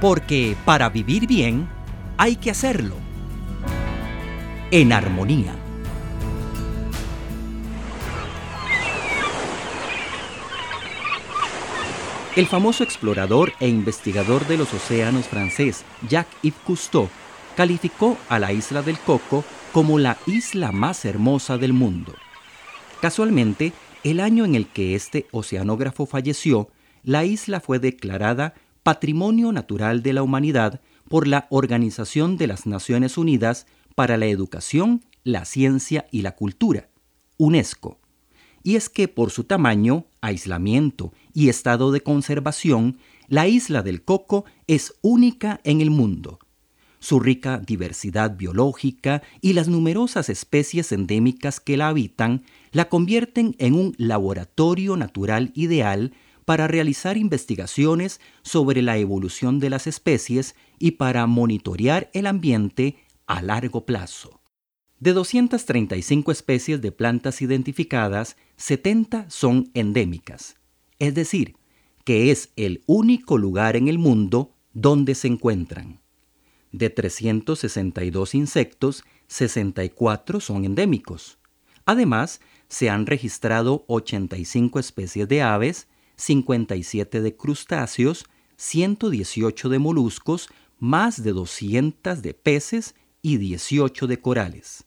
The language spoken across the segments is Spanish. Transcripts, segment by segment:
porque para vivir bien hay que hacerlo en armonía. El famoso explorador e investigador de los océanos francés Jacques-Yves Cousteau calificó a la isla del Coco como la isla más hermosa del mundo. Casualmente, el año en el que este oceanógrafo falleció, la isla fue declarada Patrimonio Natural de la Humanidad por la Organización de las Naciones Unidas para la Educación, la Ciencia y la Cultura, UNESCO. Y es que por su tamaño, aislamiento y estado de conservación, la isla del Coco es única en el mundo. Su rica diversidad biológica y las numerosas especies endémicas que la habitan la convierten en un laboratorio natural ideal para realizar investigaciones sobre la evolución de las especies y para monitorear el ambiente a largo plazo. De 235 especies de plantas identificadas, 70 son endémicas, es decir, que es el único lugar en el mundo donde se encuentran. De 362 insectos, 64 son endémicos. Además, se han registrado 85 especies de aves, 57 de crustáceos, 118 de moluscos, más de 200 de peces y 18 de corales.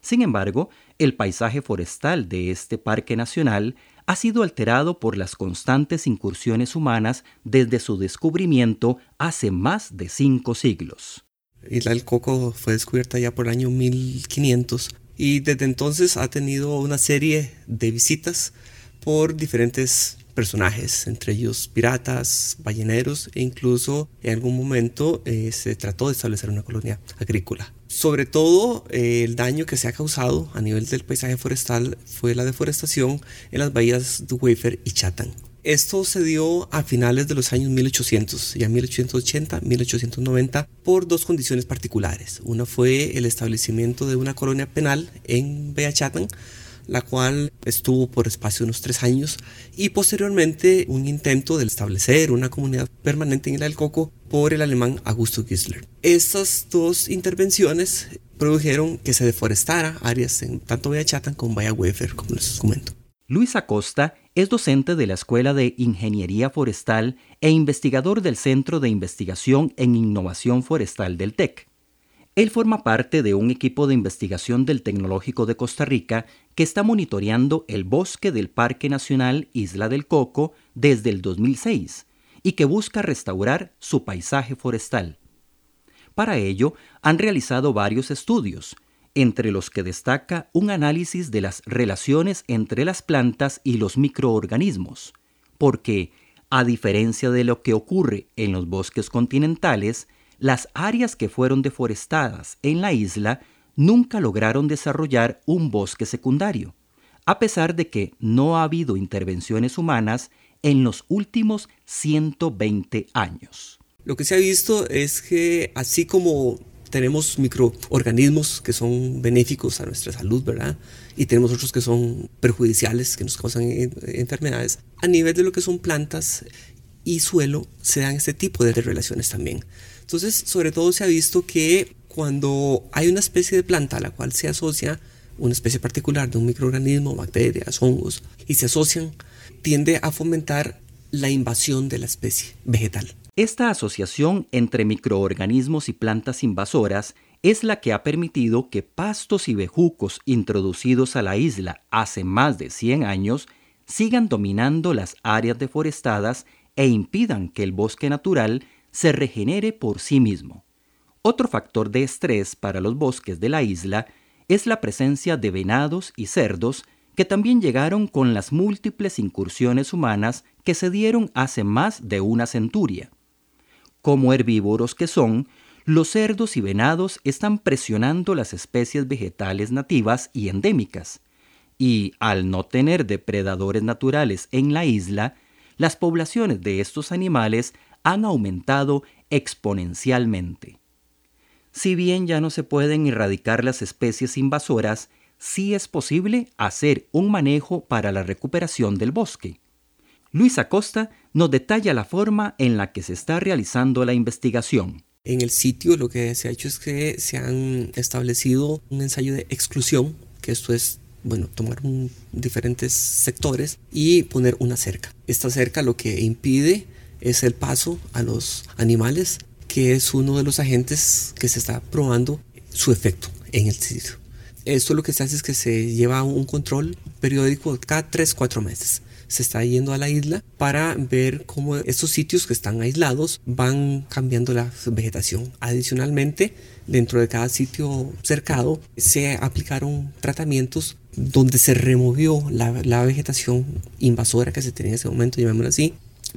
Sin embargo, el paisaje forestal de este parque nacional ha sido alterado por las constantes incursiones humanas desde su descubrimiento hace más de cinco siglos. Isla del Coco fue descubierta ya por el año 1500 y desde entonces ha tenido una serie de visitas por diferentes personajes, entre ellos piratas, balleneros e incluso en algún momento eh, se trató de establecer una colonia agrícola. Sobre todo eh, el daño que se ha causado a nivel del paisaje forestal fue la deforestación en las bahías de Wafer y Chatham. Esto se dio a finales de los años 1800, ya 1880, 1890, por dos condiciones particulares. Una fue el establecimiento de una colonia penal en Bahía Chatham, la cual estuvo por espacio de unos tres años, y posteriormente un intento de establecer una comunidad permanente en el Alcoco por el alemán Augusto Gisler. Estas dos intervenciones produjeron que se deforestara áreas en tanto Bahía Chatham como Bahía Wefer, como les comento. Luis Acosta es docente de la Escuela de Ingeniería Forestal e investigador del Centro de Investigación en Innovación Forestal del TEC. Él forma parte de un equipo de investigación del Tecnológico de Costa Rica que está monitoreando el bosque del Parque Nacional Isla del Coco desde el 2006 y que busca restaurar su paisaje forestal. Para ello, han realizado varios estudios, entre los que destaca un análisis de las relaciones entre las plantas y los microorganismos, porque, a diferencia de lo que ocurre en los bosques continentales, las áreas que fueron deforestadas en la isla nunca lograron desarrollar un bosque secundario, a pesar de que no ha habido intervenciones humanas en los últimos 120 años. Lo que se ha visto es que así como tenemos microorganismos que son benéficos a nuestra salud, ¿verdad? Y tenemos otros que son perjudiciales, que nos causan enfermedades. A nivel de lo que son plantas y suelo, se dan este tipo de relaciones también. Entonces, sobre todo se ha visto que cuando hay una especie de planta a la cual se asocia una especie particular de un microorganismo, bacterias, hongos, y se asocian, tiende a fomentar la invasión de la especie vegetal. Esta asociación entre microorganismos y plantas invasoras es la que ha permitido que pastos y bejucos introducidos a la isla hace más de 100 años sigan dominando las áreas deforestadas e impidan que el bosque natural se regenere por sí mismo. Otro factor de estrés para los bosques de la isla es la presencia de venados y cerdos que también llegaron con las múltiples incursiones humanas que se dieron hace más de una centuria. Como herbívoros que son, los cerdos y venados están presionando las especies vegetales nativas y endémicas, y al no tener depredadores naturales en la isla, las poblaciones de estos animales han aumentado exponencialmente. Si bien ya no se pueden erradicar las especies invasoras, sí es posible hacer un manejo para la recuperación del bosque. Luis Acosta nos detalla la forma en la que se está realizando la investigación. En el sitio lo que se ha hecho es que se han establecido un ensayo de exclusión, que esto es bueno, tomar diferentes sectores y poner una cerca. Esta cerca lo que impide es el paso a los animales, que es uno de los agentes que se está probando su efecto en el sitio. Esto lo que se hace es que se lleva un control periódico cada 3-4 meses. Se está yendo a la isla para ver cómo estos sitios que están aislados van cambiando la vegetación. Adicionalmente, dentro de cada sitio cercado se aplicaron tratamientos donde se removió la, la vegetación invasora que se tenía en ese momento, llamémoslo así,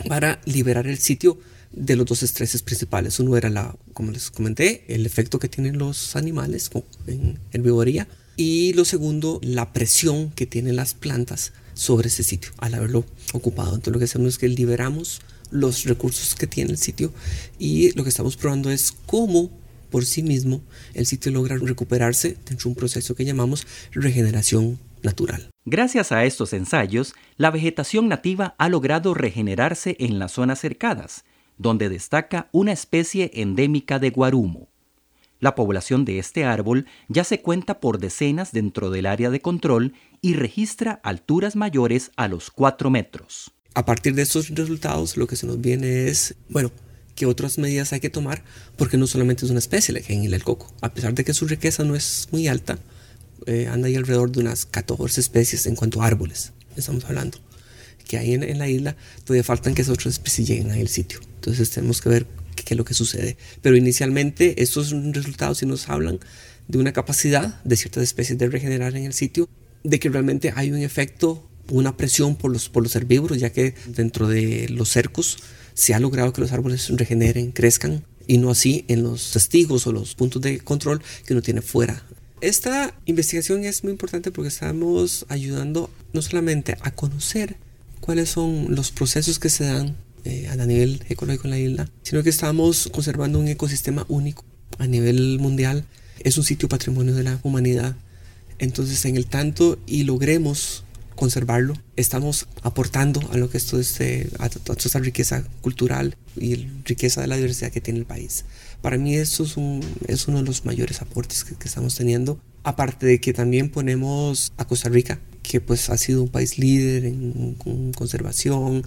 para liberar el sitio de los dos estreses principales. Uno era, la, como les comenté, el efecto que tienen los animales en herbivoría y lo segundo, la presión que tienen las plantas sobre ese sitio al haberlo ocupado. Entonces lo que hacemos es que liberamos los recursos que tiene el sitio y lo que estamos probando es cómo por sí mismo el sitio logra recuperarse dentro de un proceso que llamamos regeneración natural. Gracias a estos ensayos, la vegetación nativa ha logrado regenerarse en las zonas cercadas, donde destaca una especie endémica de guarumo. La población de este árbol ya se cuenta por decenas dentro del área de control y registra alturas mayores a los 4 metros. A partir de estos resultados, lo que se nos viene es, bueno, qué otras medidas hay que tomar, porque no solamente es una especie el genil el coco. A pesar de que su riqueza no es muy alta, eh, anda ahí alrededor de unas 14 especies en cuanto a árboles, estamos hablando. Que hay en, la isla, todavía faltan que esas otras especies lleguen al sitio. Entonces tenemos que ver qué, es lo que sucede. Pero inicialmente estos resultados sí nos hablan de una capacidad de ciertas especies de regenerar en el sitio, de que realmente hay un efecto, una presión por los, por los herbívoros, ya que dentro de los cercos se ha logrado que los árboles regeneren, crezcan, y no así en los testigos o los puntos de control que uno tiene fuera. Esta investigación es muy importante porque estamos ayudando no solamente a conocer cuáles son los procesos que se dan eh, a nivel ecológico en la isla, sino que estamos conservando un ecosistema único a nivel mundial. Es un sitio patrimonio de la humanidad. Entonces, en el tanto y logremos conservarlo, estamos aportando a lo que esto es, a, toda esta riqueza cultural y riqueza de la diversidad que tiene el país. Para mí esto es, un, es uno de los mayores aportes que, que estamos teniendo, aparte de que también ponemos a Costa Rica que pues ha sido un país líder en, conservación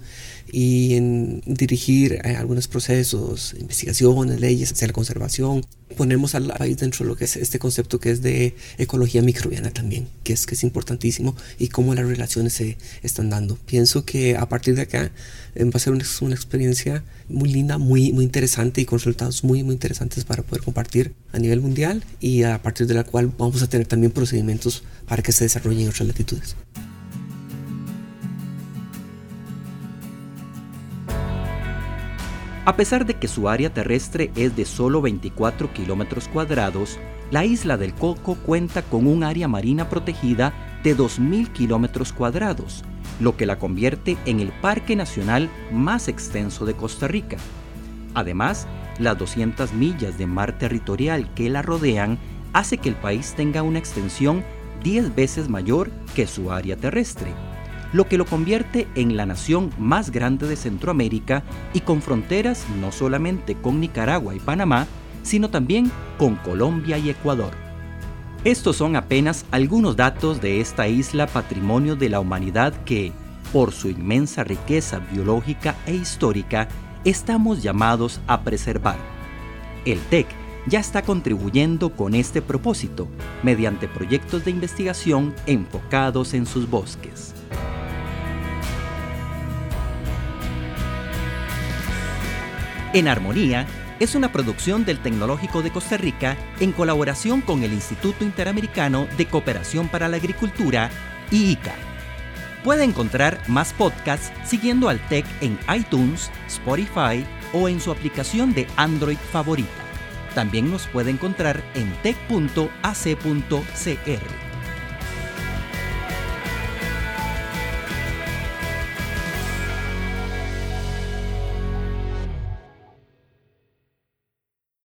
y en dirigir eh, algunos procesos, investigaciones, leyes hacia la conservación. Ponemos al país dentro de lo que es este concepto que es de ecología microbiana también, que es, que es importantísimo y cómo las relaciones se están dando. Pienso que a partir de acá eh, va a ser una, una experiencia muy linda, muy, muy interesante y con resultados muy, muy interesantes para poder compartir a nivel mundial y a partir de la cual vamos a tener también procedimientos para que se desarrollen en otras latitudes. A pesar de que su área terrestre es de solo 24 kilómetros cuadrados, la isla del Coco cuenta con un área marina protegida de 2.000 kilómetros cuadrados, lo que la convierte en el parque nacional más extenso de Costa Rica. Además, las 200 millas de mar territorial que la rodean hace que el país tenga una extensión 10 veces mayor que su área terrestre, lo que lo convierte en la nación más grande de Centroamérica y con fronteras no solamente con Nicaragua y Panamá, sino también con Colombia y Ecuador. Estos son apenas algunos datos de esta isla patrimonio de la humanidad que, por su inmensa riqueza biológica e histórica, estamos llamados a preservar. El TEC ya está contribuyendo con este propósito mediante proyectos de investigación enfocados en sus bosques. En Armonía es una producción del Tecnológico de Costa Rica en colaboración con el Instituto Interamericano de Cooperación para la Agricultura, IICA. Puede encontrar más podcasts siguiendo al TEC en iTunes, Spotify o en su aplicación de Android favorita. También nos puede encontrar en tech.ac.cr.